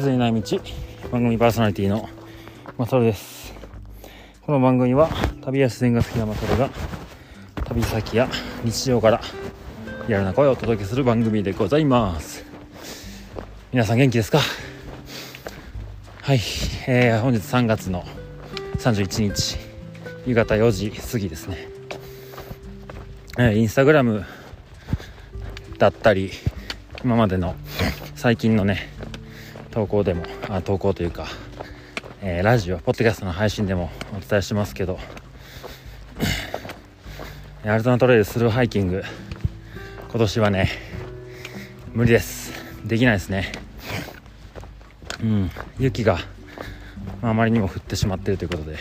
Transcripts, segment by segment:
鈴にない道番組パーソナリティのマサルです。この番組は旅や自然が好きなマサルが旅先や日常からリアルな声をお届けする番組でございます。皆さん元気ですか？はい、えー、本日3月の31日夕方4時過ぎですね、えー、インスタグラムだったり今までの最近のね投稿でもあ投稿というか、えー、ラジオポッドキャストの配信でもお伝えしますけどアルトナトレイルスルーハイキング今年はね無理です。できないですね。うん。雪が、まあ、あまりにも降ってしまっているということで、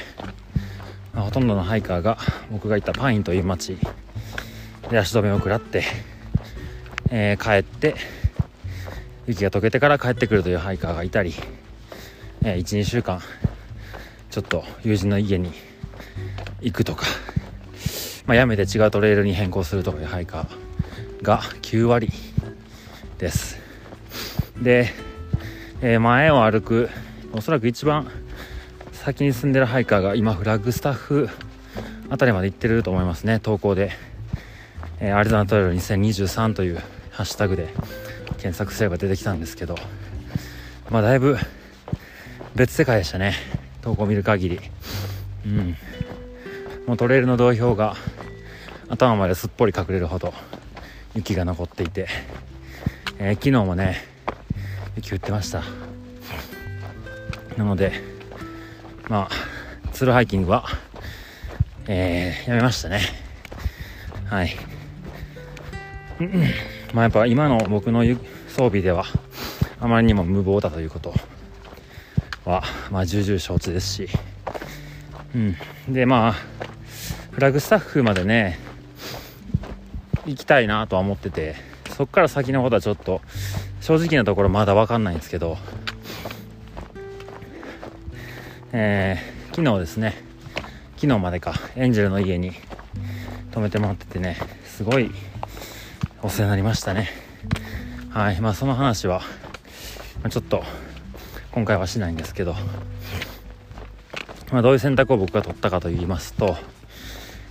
まあ、ほとんどのハイカーが僕が行ったパインという町で足止めを食らって、えー、帰って雪が溶けてから帰ってくるというハイカーがいたり、えー、12週間ちょっと友人の家に行くとか、まあ、やめて違うトレイルに変更するとかいうハイカーが9割です。で、えー、前を歩くおそらく一番先に住んでるハイカーが今フラッグスタッフあたりまで行ってると思いますね。投稿で、えー、アリゾナトレイル2023というハッシュタグで検索すれば出てきたんですけどまあだいぶ別世界でしたね。投稿を見る限り。うん。もうトレイルの土俵が頭まですっぽり隠れるほど雪が残っていて、えー、昨日もね雪降ってました。なのでまあツルハイキングはえー、やめましたね。はい。まあやっぱ今の僕の装備ではあまりにも無謀だということはまあ重々承知ですし。うん。でまあフラグスタッフまでね行きたいなとは思っててそっから先のことはちょっと正直なところまだ分かんないんですけど。えー、昨日ですね。昨日までか。エンジェルの家に泊めてもらっててねすごいお世話になりましたね。はいまあその話は、まあ、ちょっと今回はしないんですけど、まあ、どういう選択を僕が取ったかと言いますと、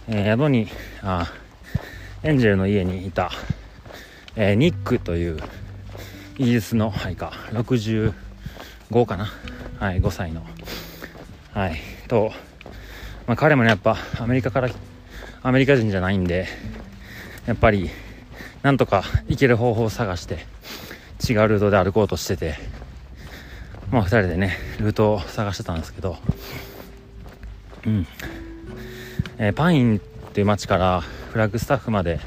えー、宿にあエンジェルの家にいた、えー、ニックというイギリスのはいか65かなはい5歳のはいと、まあ、彼もねやっぱアメリカからアメリカ人じゃないんでやっぱりなんとか行ける方法を探して違うルートで歩こうとしててまあ2人でねルートを探してたんですけどうん、えー、パインっていう街からフラッグスタッフまで、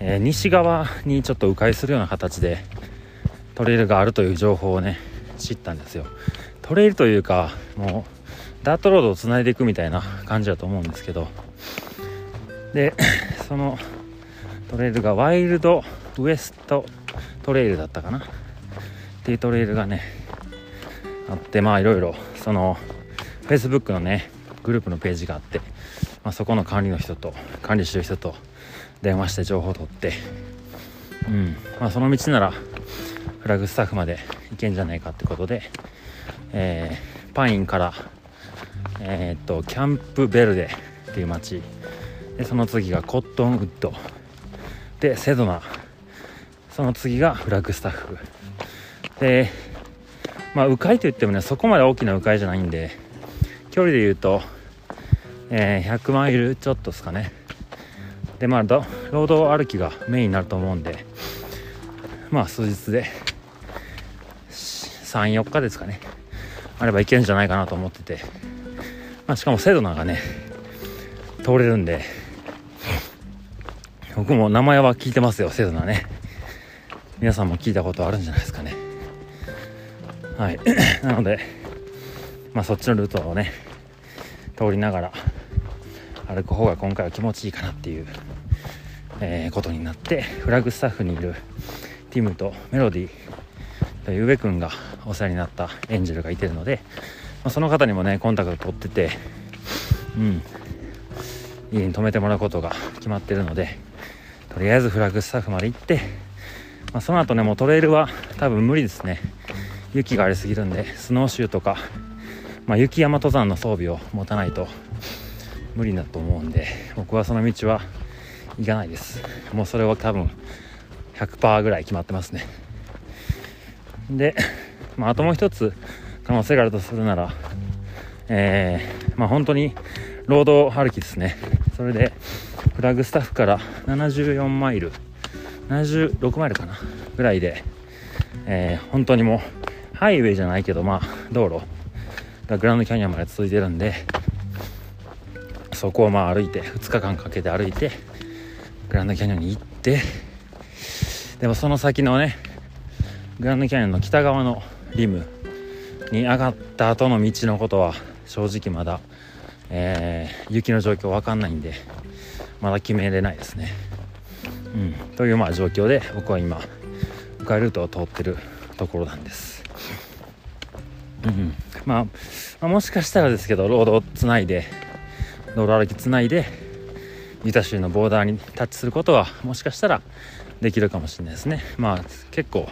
えー、西側にちょっと迂回するような形でトレイルがあるという情報をね知ったんですよ。トレイルというかもうダートロードをつないでいくみたいな感じだと思うんですけど。でそのトレイルがワイルドウエストトレイルだったかな。っていうトレイルがねあってまあいろいろその Facebook のねグループのページがあって、まあ、そこの管理の人と管理してる人と電話して情報を取ってうん。まあその道ならフラグスタッフまで行けんじゃないかってことで、えー、パインからえー、っとキャンプベルデっていう町でその次がコットンウッド。でセドナその次がフラッグスタッフ。でまあ迂回といってもねそこまで大きな迂回じゃないんで距離で言うと、えー、100マイルちょっとですかね。でまあロード歩きがメインになると思うんでまあ数日で34日ですかね。あればいけるんじゃないかなと思ってて、まあ、しかもセドナがね通れるんで。僕も名前は聞いてますよセドナね。皆さんも聞いたことあるんじゃないですかね。はい。なのでまあそっちのルートをね通りながら歩く方が今回は気持ちいいかなっていう、えー、ことになってフラッグスタッフにいるティムとメロディーという上君がお世話になったエンジェルがいてるので、まあ、その方にもねコンタクト取っててうん。家に泊めてもらうことが決まってるのでとりあえずフラッグスタッフまで行って、まあ、その後ねもうトレイルは多分無理ですね。雪がありすぎるんでスノーシューとか、まあ、雪山登山の装備を持たないと無理だと思うんで僕はその道は行かないです。もうそれは多分100%ぐらい決まってますね。で、まあ、あともう一つ可能性があるとするならえー、まあ本当にロード歩きですね。それでフラグスタッフから74マイル76マイルかなぐらいで、えー、本当にもうハイウェイじゃないけどまあ道路がグランドキャニオンまで続いてるんでそこをまあ歩いて2日間かけて歩いてグランドキャニオンに行ってでもその先のねグランドキャニオンの北側のリムに上がった後の道のことは正直まだ、えー、雪の状況わかんないんでまだ決めれないですね。うん、というまあ状況で僕は今迂回ルートを通ってるところなんです。うんまあ、まあ、もしかしたらですけどロードをつないで道路歩きつないでユタ州のボーダーにタッチすることはもしかしたらできるかもしれないですねまあ結構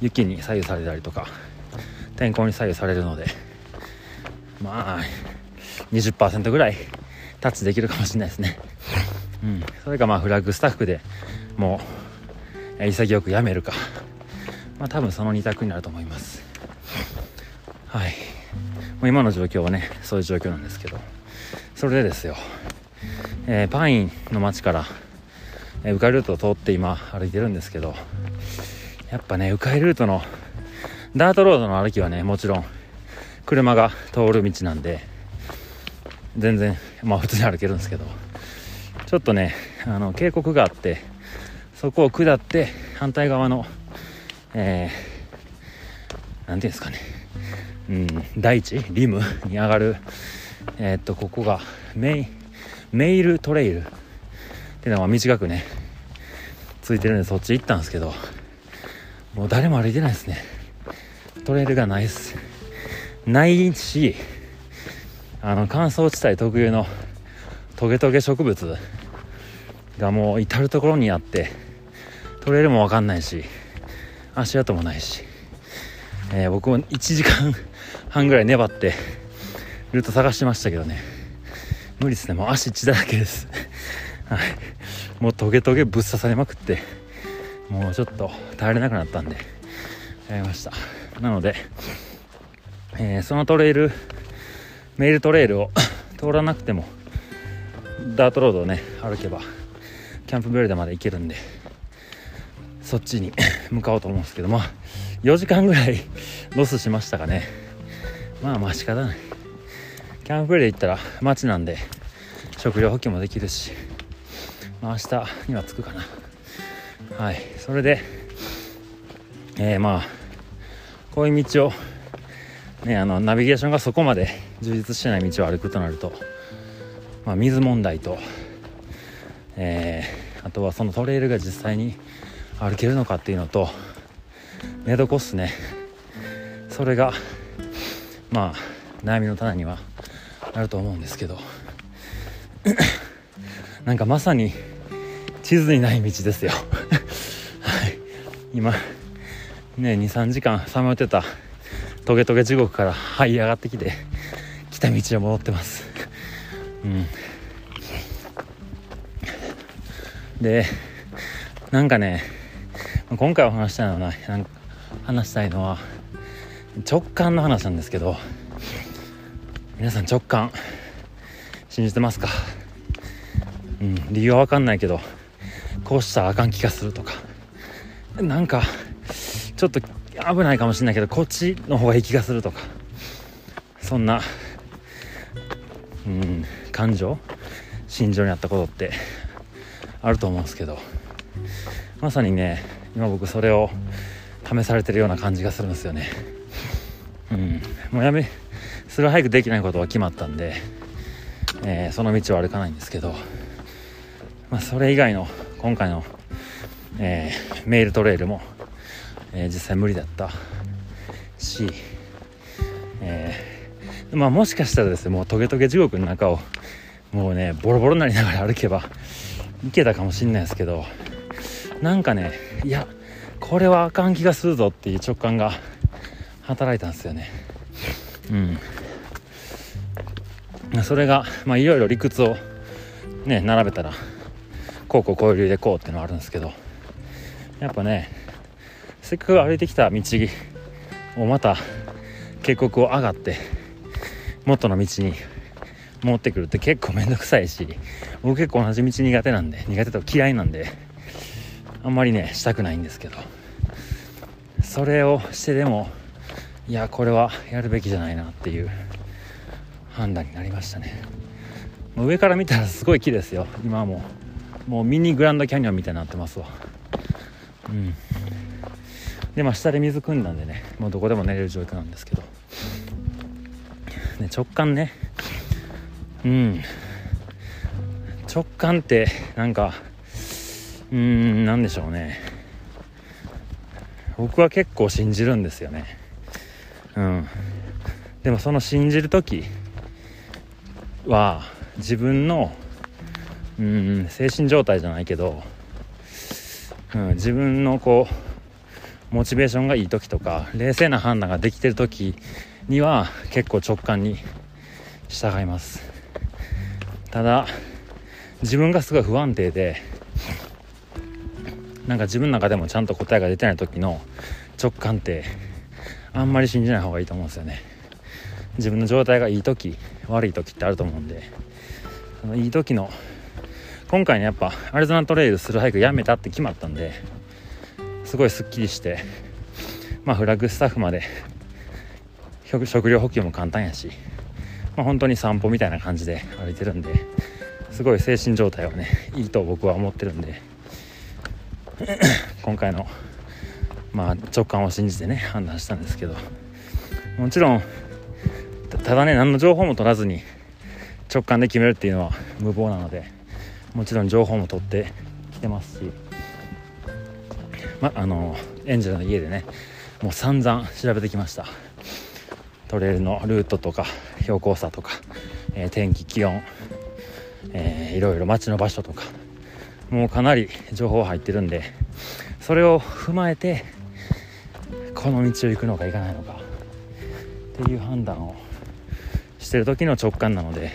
雪に左右されたりとか天候に左右されるのでまあ20%ぐらいタッチできるかもしれないですねうん。それかまあフラッグスタッフでもう潔くやめるか。まあ多分その2択になると思います。はい。もう今の状況はねそういう状況なんですけど。それでですよ、えー、パインの街から、えー、迂回ルートを通って今歩いてるんですけど。やっぱね迂回ルートのダートロードの歩きはねもちろん車が通る道なんで全然まあ普通に歩けるんですけど。ちょっとねあの渓谷があってそこを下って反対側のえー、ていうんですかね。うん大地リムに上がるえー、っとここがメイメイルトレイルっていうのが短くねついてるんでそっち行ったんですけどもう誰も歩いてないですね。トレイルがないです。ないしあの乾燥地帯特有のトゲトゲ植物がもう至る所にあってトレイルも分かんないし足跡もないし、えー、僕も1時間半ぐらい粘ってルート探してましたけどね。無理ですね。もう足血だらけです。はい。もうトゲトゲぶっ刺されまくってもうちょっと耐えれなくなったんでやりました。なので、えー、そのトレイルメールトレイルを 通らなくてもダートロードをね歩けばキャンプベルデまで行けるんでそっちに 向かおうと思うんですけども4時間ぐらい ロスしましたかね。まあまあ仕方ない。キャンプベルデ行ったら街なんで食料補給もできるし、まあ、明日には着くかな。はい。それでえー、まあこういう道をねあのナビゲーションがそこまで充実してない道を歩くとなると、まあ、水問題と、えー、あとはそのトレイルが実際に歩けるのかっていうのと寝床っすね。それがまあ悩みの棚にはあると思うんですけど。なんかまさに地図にない道ですよ。はい。今ね23時間さまよってたトゲトゲ地獄から這い上がってきて来た道へ戻ってます。うん。でなんかね今回お話したいのはなんか話したいのは直感の話なんですけど皆さん直感信じてますか？うん理由は分かんないけどこうしたらあかん気がするとか。なんかちょっと危ないかもしれないけどこっちの方がいい気がするとか。そんなうん感情？心情にあったことって。あると思うんですけどまさにね今僕それを試されてるような感じがするんですよね。うん。もうやめスルーハイクできないことは決まったんで、えー、その道は歩かないんですけど、まあ、それ以外の今回の、えー、メールトレイルもえー、実際無理だったし、え、まあもしかしたらですねもうトゲトゲ地獄の中をもうねボロボロになりながら歩けばいけたかもしんないですけどなんかねいやこれはあかん気がするぞっていう直感が働いたんですよね。うん。それがまあいろいろ理屈をね並べたらこうこうこういう理由でこうっていうのはあるんですけどやっぱねせっかく歩いてきた道をまた渓谷を上がって元の道に持ってくるって結構めんどくさいし僕結構同じ道苦手なんで苦手と嫌いなんであんまりねしたくないんですけど。それをしてでもいやこれはやるべきじゃないなっていう判断になりましたね。上から見たらすごい木ですよ。今はも。うもうミニグランドキャニオンみたいになってますわ。うん。でまあ下で水汲んだんでねもうどこでも寝れる状況なんですけど、ね、直感ねうん。直感ってなんかうーん何でしょうね。僕は結構信じるんですよね。うん。でもその信じる時は自分のうん精神状態じゃないけど、うん、自分のこうモチベーションがいい時とか冷静な判断ができてる時には結構直感に従います。ただ自分がすごい不安定でなんか自分の中でもちゃんと答えが出てない時の直感ってあんまり信じない方がいいと思うんですよね。自分の状態がいい時悪い時ってあると思うんで。そのいい時の今回ねやっぱアリゾナトレイルするハイクやめたって決まったんですごいすっきりしてまあフラッグスタッフまで食料補給も簡単やし、まあ、本当に散歩みたいな感じで歩いてるんですごい精神状態はねいいと僕は思ってるんで 今回のまあ直感を信じてね判断したんですけどもちろんただね何の情報も取らずに直感で決めるっていうのは無謀なのでもちろん情報も取ってきてますしまあのエンジェルの家でねもう散々調べてきました。トレイルのルートとか標高差とか、えー、天気気温、えー、いろいろ街の場所とかもうかなり情報入ってるんでそれを踏まえてこの道を行くのか行かないのかっていう判断をしてる時の直感なので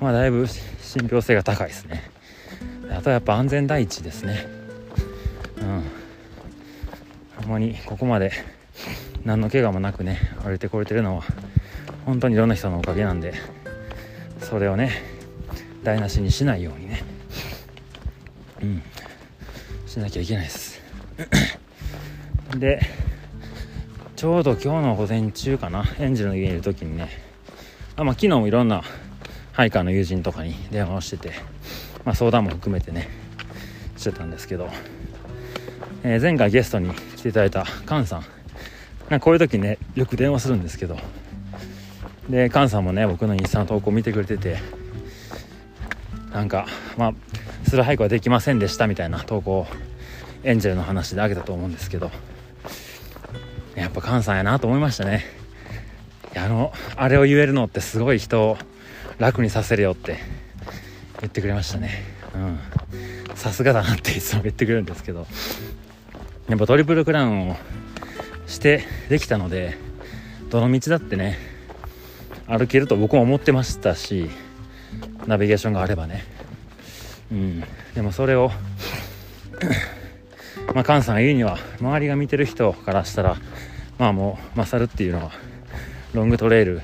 まあだいぶ信憑性が高いですね。あとはやっぱ安全第一ですね。うん。ほんまにここまで何の怪我もなくね歩いてこれてるのは本当にいろんな人のおかげなんでそれをね台無しにしないようにね。うん。しなきゃいけないです。でちょうど今日の午前中かな。エンジェルの家にいる時にねあ、まあ、昨日もいろんなハイカーの友人とかに電話をしてて、まあ、相談も含めてねしてたんですけど、えー、前回ゲストに来ていただいたカンさんなんかこういう時ねよく電話するんですけどでカンさんもね僕のインスタの投稿見てくれててなんかまあスルーハイクはできませんでしたみたいな投稿をエンジェルの話であげたと思うんですけどやっぱカンさんやなと思いましたね。あのあれを言えるのってすごい人を楽にさせるよって言ってくれましたね。うん。さすがだなっていつも言ってくれるんですけど。やっぱトリプルクラウンをしてできたのでどの道だってね歩けると僕も思ってましたしナビゲーションがあればね。うん。でもそれを まあ菅さんが言うには周りが見てる人からしたらまあもう勝るっていうのはロングトレイル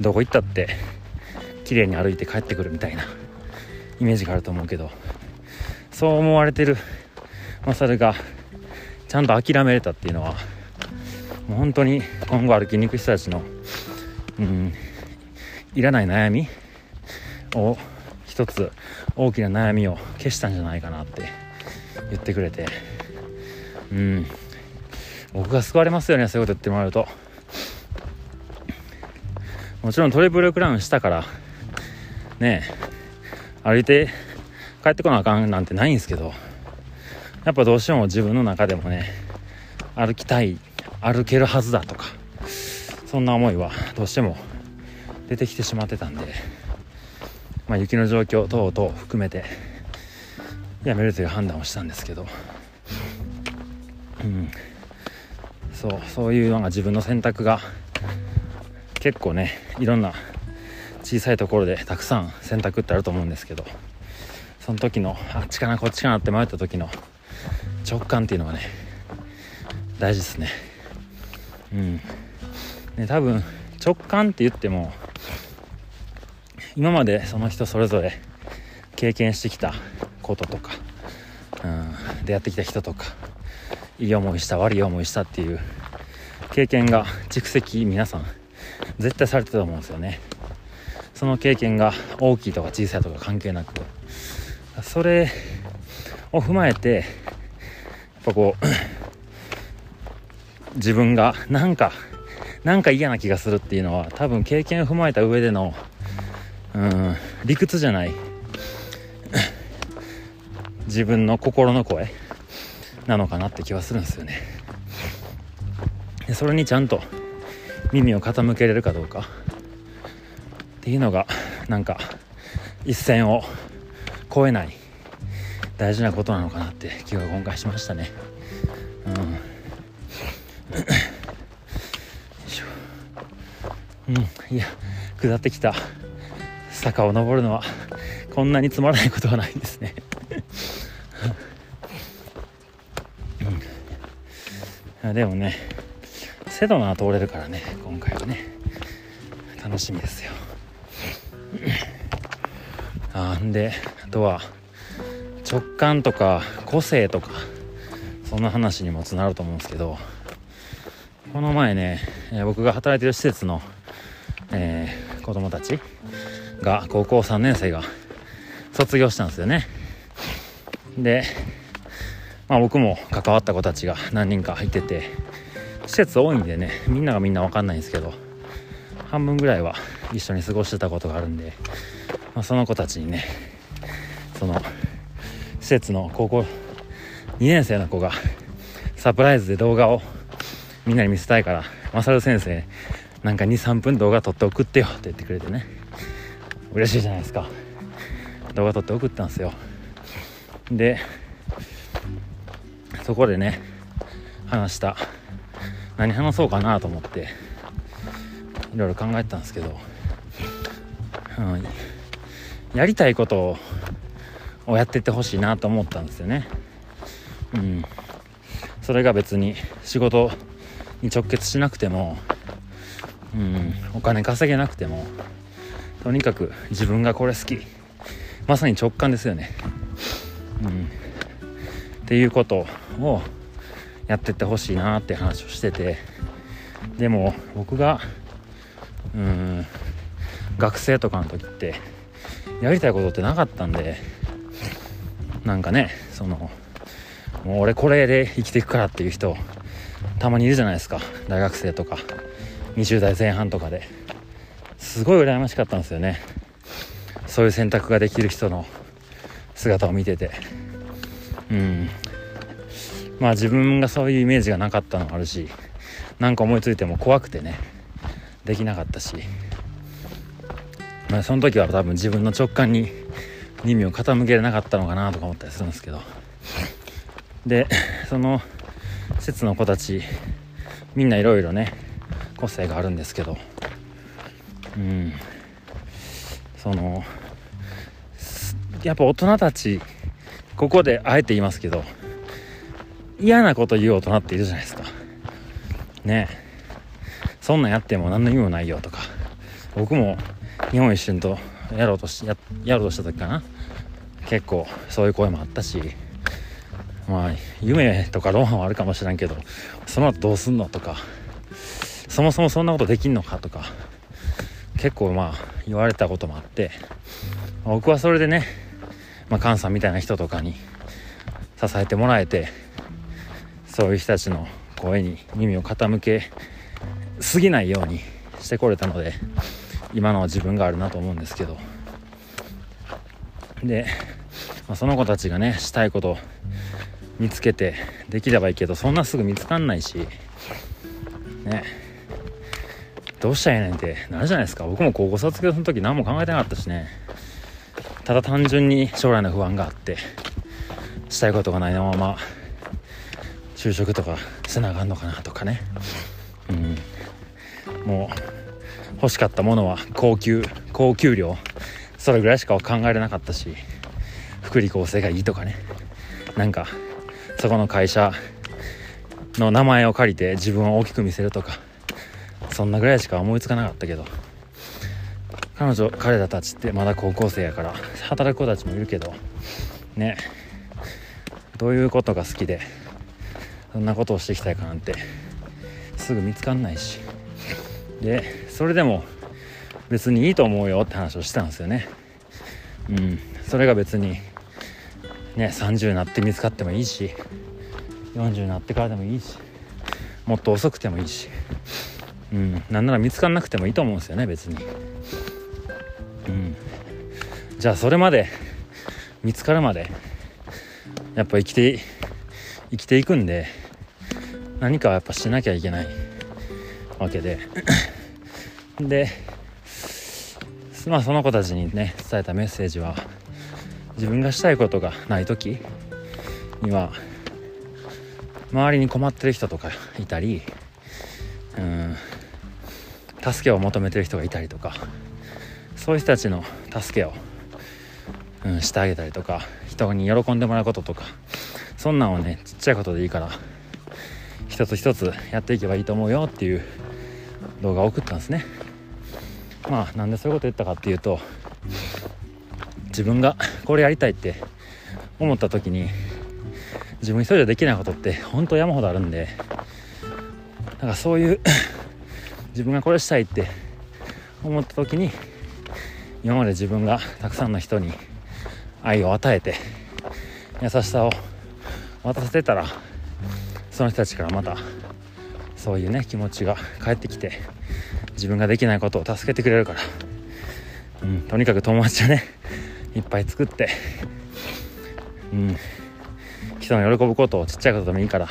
どこ行ったって綺麗に歩いて帰ってくるみたいなイメージがあると思うけどそう思われてるマサルがちゃんと諦めれたっていうのはもう本当に今後歩きに行く人たちのうん。いらない悩み？を一つ大きな悩みを消したんじゃないかなって言ってくれて。うん。僕が救われますよねそういうこと言ってもらうと。もちろんトリプルクラウンしたからね歩いて帰ってこなあかんなんてないんですけどやっぱどうしても自分の中でもね歩きたい歩けるはずだとかそんな思いはどうしても出てきてしまってたんで、まあ、雪の状況等々含めてやめるという判断をしたんですけど、うん、そうそういうのが自分の選択が結構ねいろんな小さいところでたくさん選択ってあると思うんですけどその時のあっちかなこっちかなって迷った時の直感っていうのがね大事ですね。うん。で多分直感って言っても今までその人それぞれ経験してきたこととか、うん、出会ってきた人とかいい思いした悪い思いしたっていう経験が蓄積皆さん絶対されてたと思うんですよね。その経験が大きいとか小さいとか関係なくそれを踏まえてやっぱこう自分がなんかなんか嫌な気がするっていうのは多分経験を踏まえた上でのうん理屈じゃない。自分の心の声なのかなって気はするんですよね。でそれにちゃんと耳を傾けれるかどうかっていうのがなんか一線を越えない大事なことなのかなって気が今回しましたね。いや下ってきた。坂を登るのはこんなにつまらないことはないんですね。うん、でもねセドナー通れるからね今回はね。楽しみですよ。あんであとは直感とか個性とかそんな話にもつながると思うんですけどこの前ね、僕が働いてる施設の、子供たちが高校3年生が卒業したんですよね。で、まあ、僕も関わった子たちが何人か入ってて施設多いんでねみんながみんな分かんないんですけど半分ぐらいは一緒に過ごしてたことがあるんで、まあ、その子たちにねその施設の高校2年生の子がサプライズで動画をみんなに見せたいからマサル先生なんか23分動画撮って送ってよって言ってくれてね。嬉しいじゃないですか。動画撮って送ったんですよ。でそこでね話した。何話そうかなと思っていろいろ考えてたんですけど、うん、やりたいことをやってってほしいなと思ったんですよね。うん。それが別に仕事に直結しなくてもうん。お金稼げなくてもとにかく自分がこれ好き。まさに直感ですよね。うん。っていうことをやってってほしいなって話をしてて。でも僕がうん学生とかの時ってやりたいことってなかったんでなんかねそのもう俺これで生きていくからっていう人たまにいるじゃないですか。大学生とか。20代前半とかで。すごい羨ましかったんですよね。そういう選択ができる人の姿を見てて。うん。まあ自分がそういうイメージがなかったのもあるし何か思いついても怖くてね。できなかったし。まあその時は多分自分の直感に耳を傾けれなかったのかなとか思ったりするんですけど。でその施設の子たちみんないろいろね個性があるんですけど。うん。そのやっぱ大人たちここであえて言いますけど嫌なこと言う大人っているじゃないですか。ね。そんなんやっても何の意味もないよとか。僕も日本一瞬とやろうとしややろうとした時かな。結構そういう声もあったし。まあ夢とかロマンはあるかもしれんけどその後どうすんのとか。そもそもそんなことできんのかとか結構まあ言われたこともあって僕はそれでね、まあ、菅さんみたいな人とかに支えてもらえてそういう人たちの声に耳を傾けすぎないようにしてこれたので今の自分があるなと思うんですけど。で、まあ、その子たちがねしたいこと見つけてできればいいけどそんなすぐ見つかんないしね。どうしたらええねんってなるじゃないですか。僕も高校卒業の時何も考えてなかったしね。ただ単純に将来の不安があってしたいことがないまま就職とかせなあかんのかなとかね。うん。もう欲しかったものは高級高給料それぐらいしか考えれなかったし福利厚生がいいとかね。なんかそこの会社の名前を借りて自分を大きく見せるとか。そんなぐらいしか思いつかなかったけど。彼女彼らたちってまだ高校生やから働く子たちもいるけど。ね。どういうことが好きでそんなことをしていきたいかなんてすぐ見つかんないし。でそれでも別にいいと思うよって話をしてたんですよね。うん。それが別にね30になって見つかってもいいし40になってからでもいいしもっと遅くてもいいし。うん。なんなら見つかんなくてもいいと思うんですよね別に。うん。じゃあそれまで見つかるまでやっぱ生きて生きていくんで何かはやっぱしなきゃいけないわけで。でまあその子たちにね伝えたメッセージは自分がしたいことがない時には周りに困ってる人とかいたりうん。助けを求めてる人がいたりとかそういう人たちの助けを、うん、してあげたりとか人に喜んでもらうこととかそんなんをねちっちゃいことでいいから一つ一つやっていけばいいと思うよっていう動画を送ったんですね。まあなんでそういうこと言ったかっていうと自分がこれやりたいって思った時に自分一人でできないことって本当山ほどあるんでなんかそういう自分がこれしたいって思った時に今まで自分がたくさんの人に愛を与えて優しさを渡せてたらその人たちからまたそういうね気持ちが返ってきて自分ができないことを助けてくれるから、うん、とにかく友達をねいっぱい作って、うん、人の喜ぶことをちっちゃいことでもいいから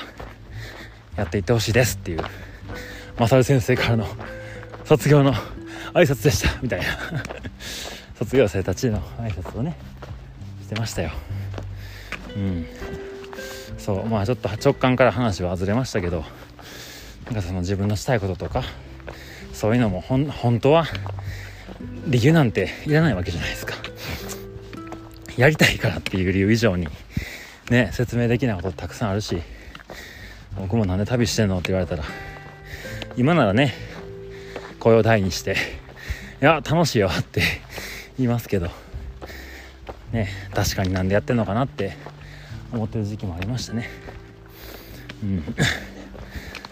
やっていってほしいですっていうマサル先生からの卒業の挨拶でしたみたいな。卒業生たちの挨拶をねしてましたよ。うん。そうまあちょっと直感から話は外れましたけどなんかその自分のしたいこととかそういうのもほん本当は理由なんていらないわけじゃないですか。やりたいからっていう理由以上にね説明できないことたくさんあるし僕もなんで旅してんのって言われたら今ならね声を大にして「いや楽しいよ」って 言いますけどね確かになんでやってんのかなって思ってる時期もありましたね。うん。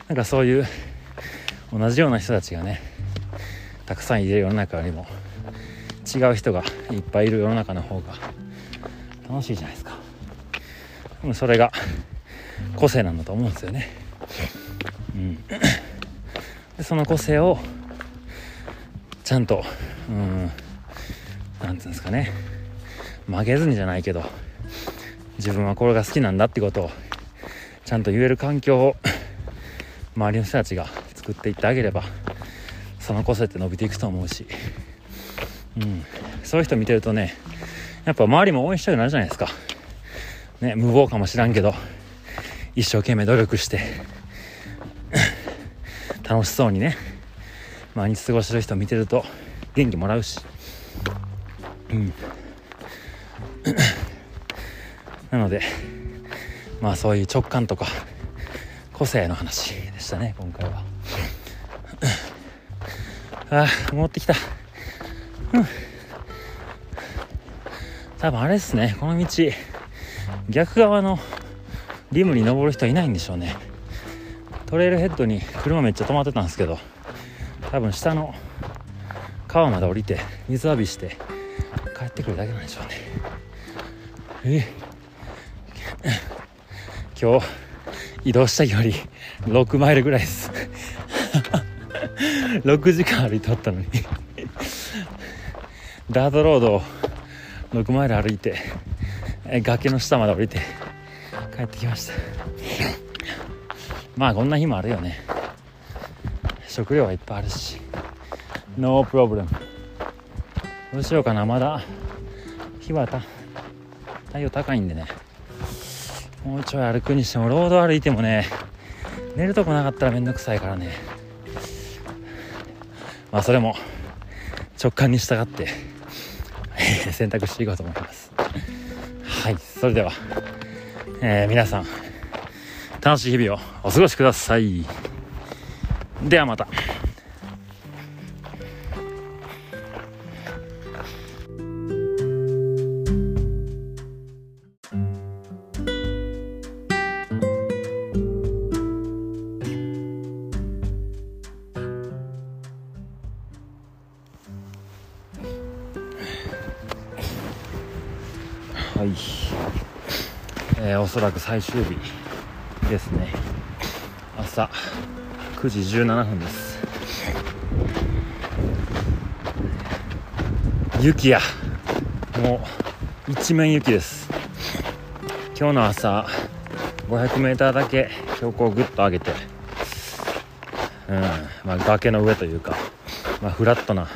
なんかそういう同じような人たちがねたくさんいる世の中よりも違う人がいっぱいいる世の中の方が楽しいじゃないですか。でもそれが個性なんだと思うんですよね。うん。その個性をちゃんとうん何て言うんですかね。曲げずにじゃないけど自分はこれが好きなんだってことをちゃんと言える環境を 周りの人たちが作っていってあげればその個性って伸びていくと思うし、うん、そういう人見てるとねやっぱ周りも応援したくなるじゃないですか、ね、無謀かもしらんけど一生懸命努力して楽しそうにね。毎日過ごしてる人見てると元気もらうし。うん。なのでまあそういう直感とか個性の話でしたね今回は。ああ戻ってきた。うん。多分あれですねこの道逆側のリムに登る人いないんでしょうね。トレイルヘッドに車めっちゃ止まってたんですけど多分下の川まで降りて水浴びして帰ってくるだけなんでしょうね。え？今日移動した距離6マイルぐらいです。6時間歩いておったのに。ダートロードを6マイル歩いて崖の下まで降りて帰ってきました。まあこんな日もあるよね。食料はいっぱいあるし。ノープロブレムどうしようかなまだ。日はた太陽高いんでね。もうちょい歩くにしてもロード歩いてもね寝るとこなかったらめんどくさいからね。まあそれも直感に従って 選択していこうと思います。はいそれでは、えー、皆さん楽しい日々をお過ごしください。ではまた。はい、えー、おそらく最終日。ですね。朝9時17分です。雪や。もう一面雪です。今日の朝 500m だけ標高をぐっと上げてうんまあ、崖の上というか、まあ、フラットな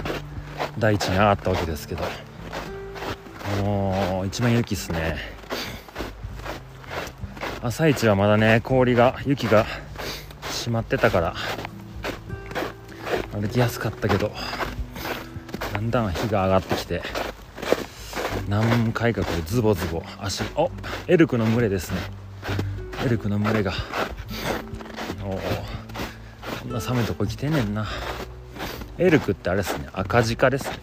大地に上がったわけですけど。もう一番雪っすね。朝一はまだね氷が雪が閉まってたから。歩きやすかったけどだんだん日が上がってきて何回かこうズボズボ足おエルクの群れですね。エルクの群れが。おおこんな寒いとこ来てんねんな。エルクってあれですね赤鹿ですね。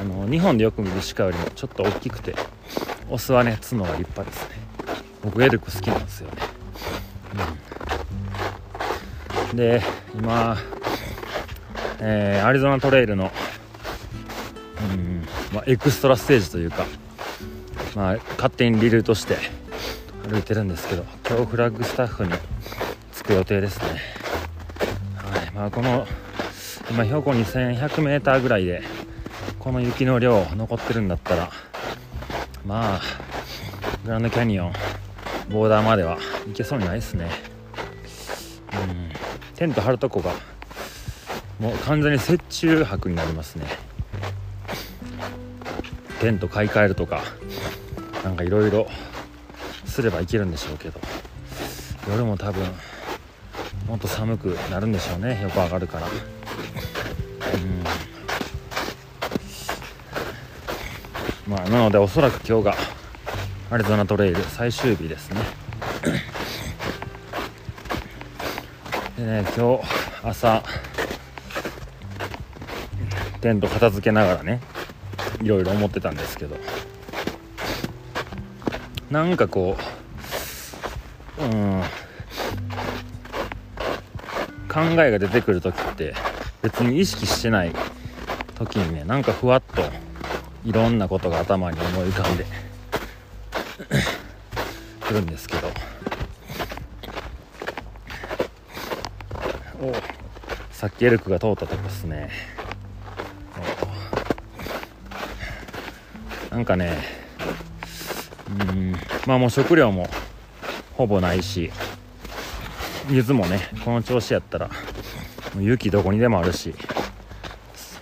あの日本でよく見る鹿よりもちょっと大きくてオスはね角が立派ですね。僕エルク好きなんですよね、うん、で今、えー、アリゾナトレイルの、うんまあ、エクストラステージというか、まあ、勝手にリルーとして歩いてるんですけど今日フラッグスタッフに着く予定ですね。はい。まあこの今標高 2100m ぐらいでこの雪の量残ってるんだったらまあグランドキャニオンボーダーまでは行けそうにないですね。うん。テント張るとこがもう完全に雪中泊になりますね。テント買い替えるとかなんかいろいろすればいけるんでしょうけど。夜も多分もっと寒くなるんでしょうね。横上がるから。うん。まあ、なのでおそらく今日がアリゾナトレイル最終日ですね。でね今日朝テント片付けながらねいろいろ思ってたんですけど。なんかこううん考えが出てくる時って別に意識してない時にねなんかふわっといろんなことが頭に思い浮かんで。くるんですけど。おさっきエルクが通ったとこですね。なんかねうんまあもう食料もほぼないし水もねこの調子やったら雪どこにでもあるし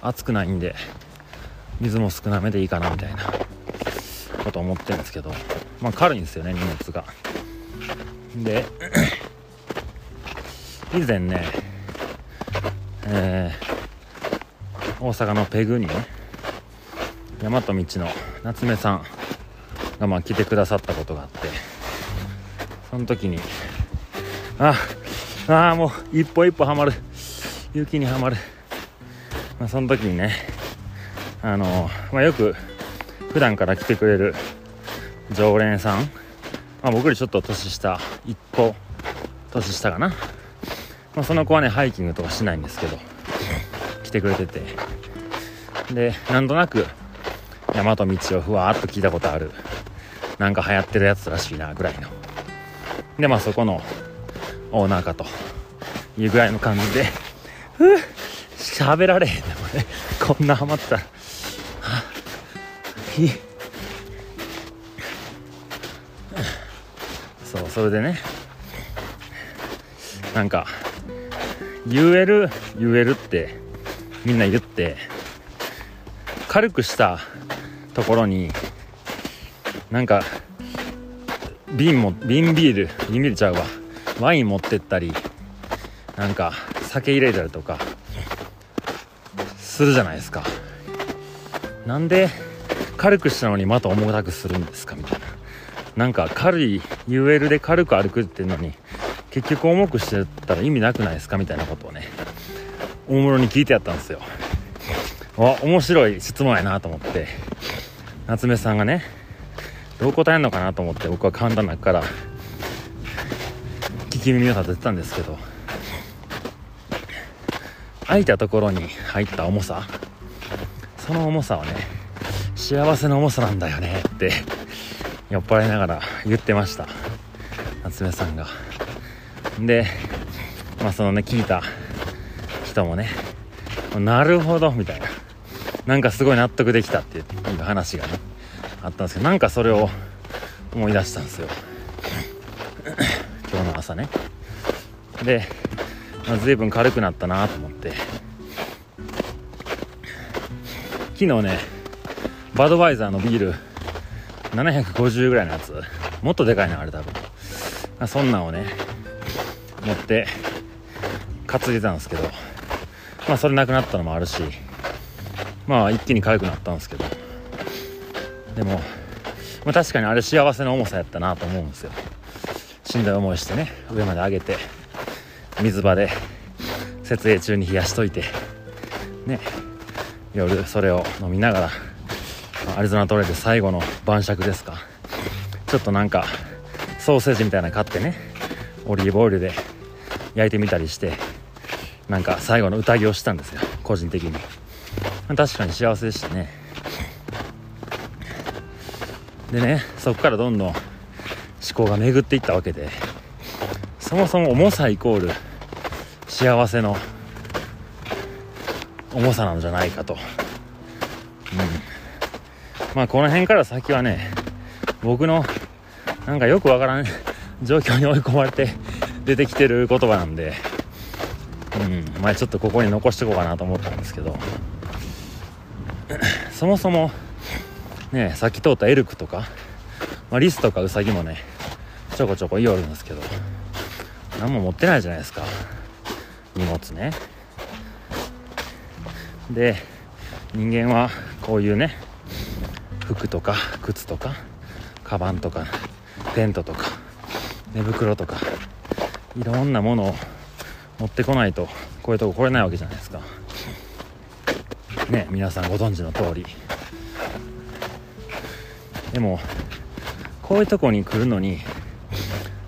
暑くないんで水も少なめでいいかなみたいな。こと思ってるんですけどまあ軽いんですよね荷物が。で 以前ねえー、大阪のペグにね大和道の夏目さんがまあ来てくださったことがあってその時にああもう一歩一歩はまる。雪にはまる、まあ、その時にねあの、まあ、よく普段から来てくれる常連さん、まあ、僕よりちょっと年下1個年下かな、まあ、その子はねハイキングとかしないんですけど来てくれてて。でなんとなく山と道をふわっと聞いたことあるなんか流行ってるやつらしいなぐらいの。でまあそこのオーナーかというぐらいの感じでふぅ喋られへんねもねこんなハマったら。そうそれでね。なんか言える言えるってみんな言って軽くしたところになんか瓶も瓶ビール瓶ビールちゃうわ。ワイン持ってったりなんか酒入れたりとかするじゃないですか。なんで軽くしたのにまた重たくするんですかみたいな。なんか軽い UL で軽く歩くっていうのに結局重くしてたら意味なくないですかみたいなことをね大室に聞いてやったんですよ。あ面白い質問やなと思って。夏目さんがねどう答えるのかなと思って僕は簡単なから聞き耳を立ててたんですけど。空いたところに入った重さ。その重さはね幸せの重さなんだよねって酔っ払いながら言ってました。夏目さんが。でまあそのね聞いた人もねなるほどみたいな。なんかすごい納得できたっていう話がねあったんですけどなんかそれを思い出したんですよ。今日の朝ね。で、まあ、随分軽くなったなと思って。昨日ねバドワイザーのビール。750ぐらいのやつ。もっとでかいなあれ多分。そんなんをね持って担いでたんですけど。まあそれなくなったのもあるし。まあ一気に軽くなったんですけど。でも、まあ、確かにあれ幸せな重さやったなと思うんですよ。しんどい思いしてね上まで上げて水場で設営中に冷やしといてね夜それを飲みながらアリゾナトレイル最後の晩酌ですか。ちょっとなんかソーセージみたいなの買ってねオリーブオイルで焼いてみたりしてなんか最後の宴をしたんですよ個人的に。確かに幸せでしたね。でねそこからどんどん思考が巡っていったわけでそもそも重さイコール幸せの重さなんじゃないかと、まあこの辺から先はね僕のなんかよくわからん 状況に追い込まれて 出てきてる言葉なんでうんまあちょっとここに残しておこうかなと思ったんですけど。そもそもねさっき通ったエルクとか、まあ、リスとかウサギもねちょこちょこいよるんですけど何も持ってないじゃないですか。荷物ね。で人間はこういうね服とか靴とかカバンとかテントとか寝袋とかいろんなものを持ってこないとこういうとこ来れないわけじゃないですか。ね皆さんご存知の通り。でもこういうとこに来るのに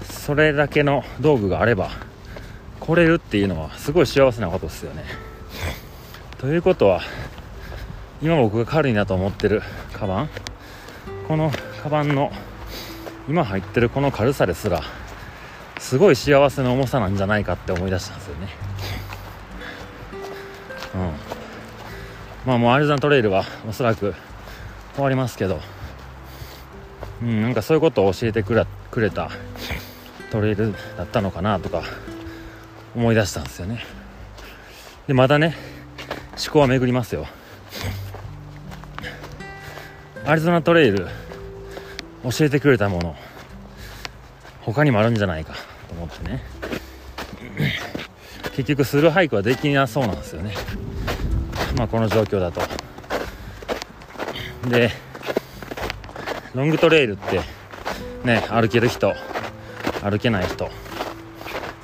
それだけの道具があれば来れるっていうのはすごい幸せなことですよね。ということは今僕が軽いなと思ってるカバン。このカバンの今入ってるこの軽さですらすごい幸せな重さなんじゃないかって思い出したんですよね。うん。まあもうアリゾナトレイルはおそらく終わりますけど。うんなんかそういうことを教えてくれくれたトレイルだったのかなとか思い出したんですよね。でまだね思考は巡りますよ。アリゾナトレイル教えてくれたもの他にもあるんじゃないかと思ってね。結局スルーハイクはできなそうなんですよね。まあこの状況だと。でロングトレイルってね歩ける人歩けない人、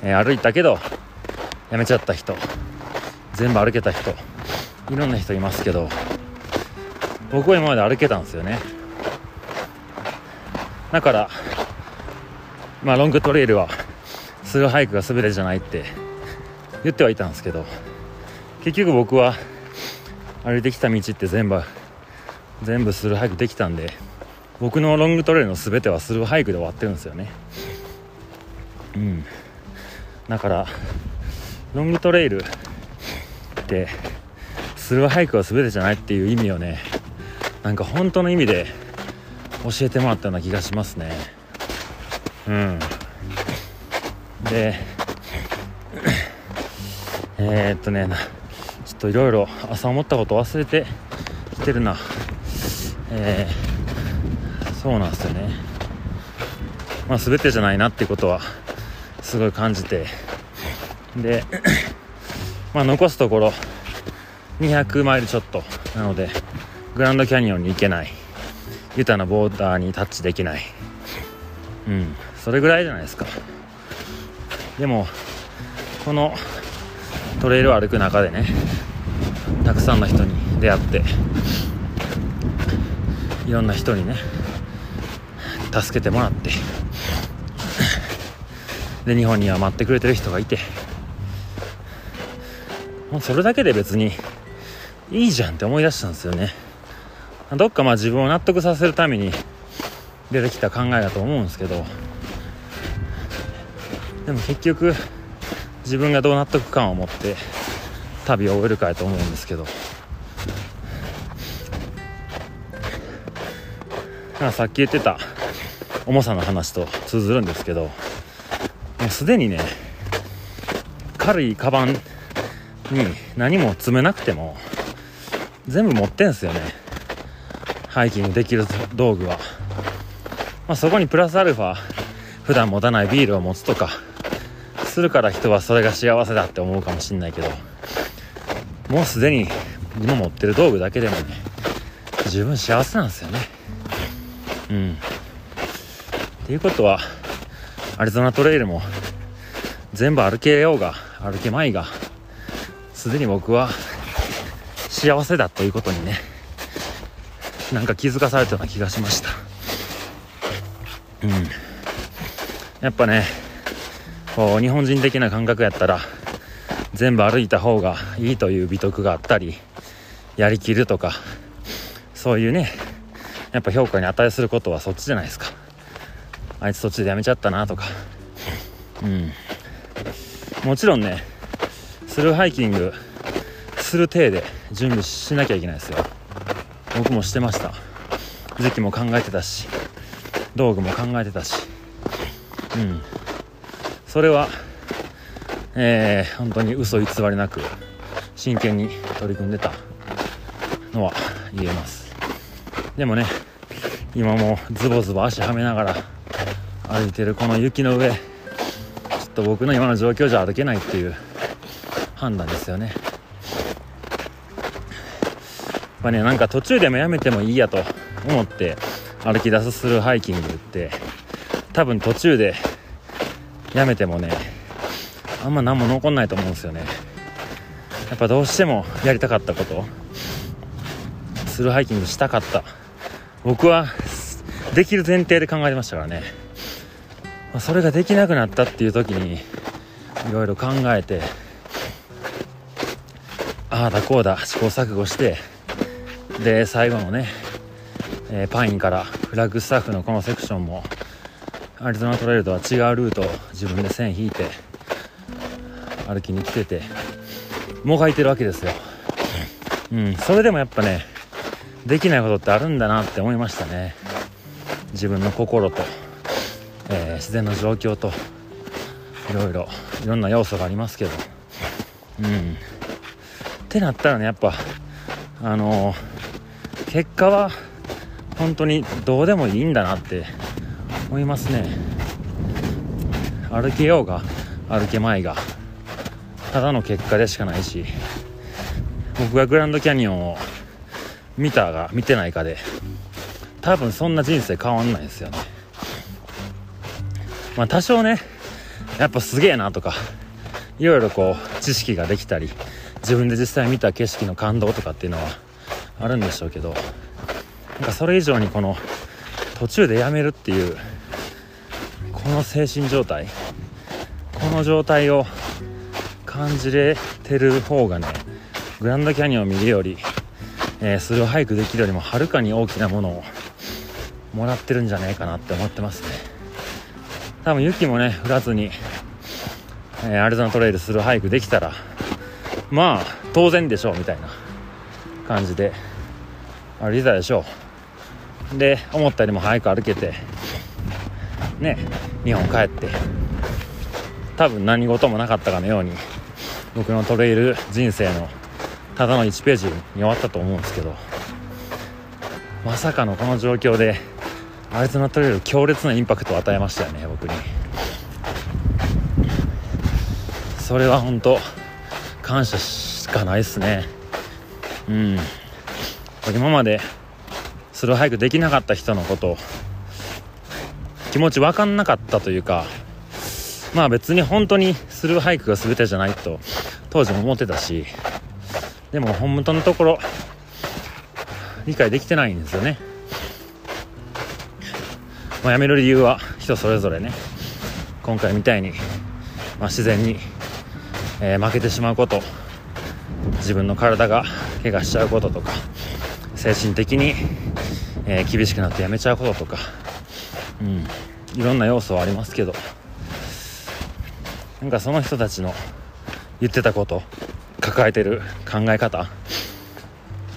えー、歩いたけどやめちゃった人全部歩けた人いろんな人いますけど僕は今まで歩けたんですよね。だからまあロングトレイルはスルーハイクが全てじゃないって言ってはいたんですけど結局僕は歩いてきた道って全部全部スルーハイクできたんで僕のロングトレイルの全てはスルーハイクで終わってるんですよね。うん。だからロングトレイルってスルーハイクは全てじゃないっていう意味をねなんか本当の意味で教えてもらったような気がしますね。うん。で えー、っとねちょっといろいろ朝思ったこと忘れてきてるな。えー、そうなんですよね。まあ、全てじゃないなってことはすごい感じて。で、まあ、残すところ200マイルちょっとなのでグランドキャニオンに行けない。ユタのボーダーにタッチできない。うん。それぐらいじゃないですか。でもこのトレイルを歩く中でねたくさんの人に出会っていろんな人にね助けてもらってで日本には待ってくれてる人がいてもうそれだけで別にいいじゃんって思い出したんですよね。どっかまあ自分を納得させるために出てきた考えだと思うんですけどでも結局自分がどう納得感を持って旅を終えるかやと思うんですけどさっき言ってた重さの話と通ずるんですけどもうすでにね軽いカバンに何も詰めなくても全部持ってんすよね。ハイキングできる道具は、まあ、そこにプラスアルファ普段持たないビールを持つとかするから人はそれが幸せだって思うかもしんないけどもうすでに今持ってる道具だけでもね十分幸せなんですよね。うん。っていうことはアリゾナトレイルも全部歩けようが歩けまいがすでに僕は幸せだということにねなんか気づかされたような気がしました。うん。やっぱねこう日本人的な感覚やったら全部歩いた方がいいという美徳があったりやりきるとかそういうねやっぱ評価に値することはそっちじゃないですか。あいつそっちでやめちゃったなとか。うん。もちろんねスルーハイキングする体で準備しなきゃいけないですよ。僕もしてました。時期も考えてたし道具も考えてたし。うん。それは、えー、本当に嘘偽りなく真剣に取り組んでたのは言えます。でもね今もズボズボ足はめながら歩いてるこの雪の上ちょっと僕の今の状況じゃ歩けないっていう判断ですよね。まあねなんか途中でもやめてもいいやと思って歩き出すするハイキングって多分途中でやめてもねあんま何も残んないと思うんですよね。やっぱどうしてもやりたかったことスルーハイキングしたかった。僕はできる前提で考えてましたからね、まあ、それができなくなったっていう時にいろいろ考えてああだこうだ試行錯誤してで最後のね、えー、パインからフラッグスタッフのこのセクションもアリゾナトレイルとは違うルートを自分で線引いて歩きに来ててもがいてるわけですよ。うんそれでもやっぱねできないことってあるんだなって思いましたね。自分の心と、えー、自然の状況といろいろいろんな要素がありますけど。うん。ってなったらねやっぱあのー、結果は本当にどうでもいいんだなって思いますね。歩けようが歩けまいがただの結果でしかないし僕がグランドキャニオンを見たが見てないかで多分そんな人生変わんないですよね。まあ多少ねやっぱすげえなとかいろいろこう知識ができたり自分で実際見た景色の感動とかっていうのはあるんでしょうけどなんかそれ以上にこの途中でやめるっていうこの精神状態この状態を感じれてる方がねグランドキャニオンを見るより、えー、スルーハイクできるよりもはるかに大きなものをもらってるんじゃないかなって思ってますね。多分雪もね降らずに、えー、アリゾナトレイルスルーハイクできたらまあ当然でしょうみたいな。感じで歩いたでしょ。うで思ったよりも早く歩けてね日本帰って多分何事もなかったかのように僕のトレイル人生のただの1ページに終わったと思うんですけどまさかのこの状況でアリゾナトレイル強烈なインパクトを与えましたよね僕に。それは本当感謝しかないですね。うん。今までスローハイクできなかった人のこと気持ち分かんなかったというかまあ別に本当にスルーハイクが全てじゃないと当時も思ってたしでも本当のところ理解できてないんですよね、まあ、やめる理由は人それぞれね。今回みたいに、まあ、自然に、えー、負けてしまうこと。自分の体が怪我しちゃうこととか精神的に、えー、厳しくなってやめちゃうこととか、うん、いろんな要素はありますけどなんかその人たちの言ってたこと抱えてる考え方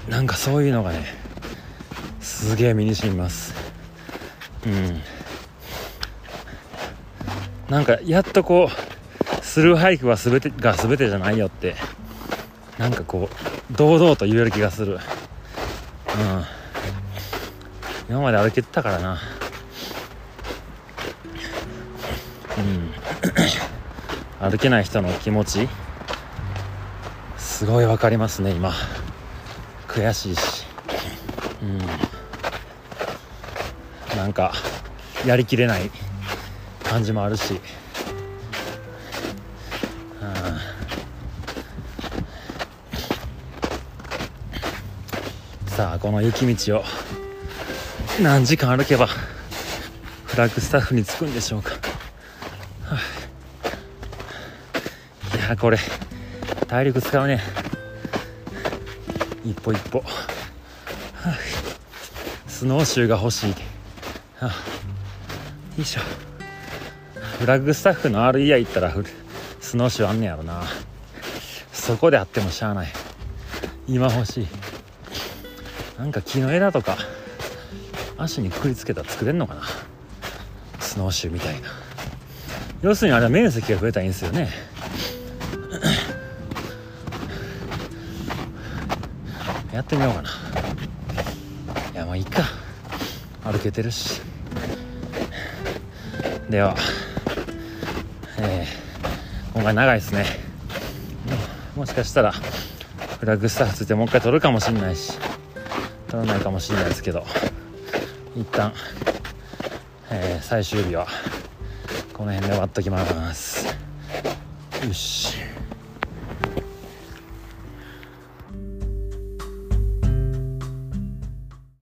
なんかそういうのがねすげえ身にしみます。うん。なんかやっとこうスルーハイクは全てが全てじゃないよってなんかこう堂々と言える気がする。うん。今まで歩けてたからな。うん。歩けない人の気持ち。すごい分かりますね今。悔しいし。うん。なんかやりきれない感じもあるし、さあこの雪道を。何時間歩けばフラッグスタッフに着くんでしょうか、はあ、いやこれ体力使うね。一歩一歩、はあ、スノーシューが欲しい、はあ、よいしょ。フラッグスタッフの REI 行ったらスノーシューあんねやろな。そこであってもしゃあない。今欲しい。なんか木の枝とか足にくくりつけたら作れんのかな。スノーシューみたいな。要するにあれは面積が増えたらいいんですよね。やってみようかな。いやもういいか。歩けてるし。ではえー、今回長いですね。もしかしたらフラッグスタッフついてもう一回撮るかもしんないし。らないかもしれないですけど一旦、えー、最終日はこの辺で終わっときます。よし。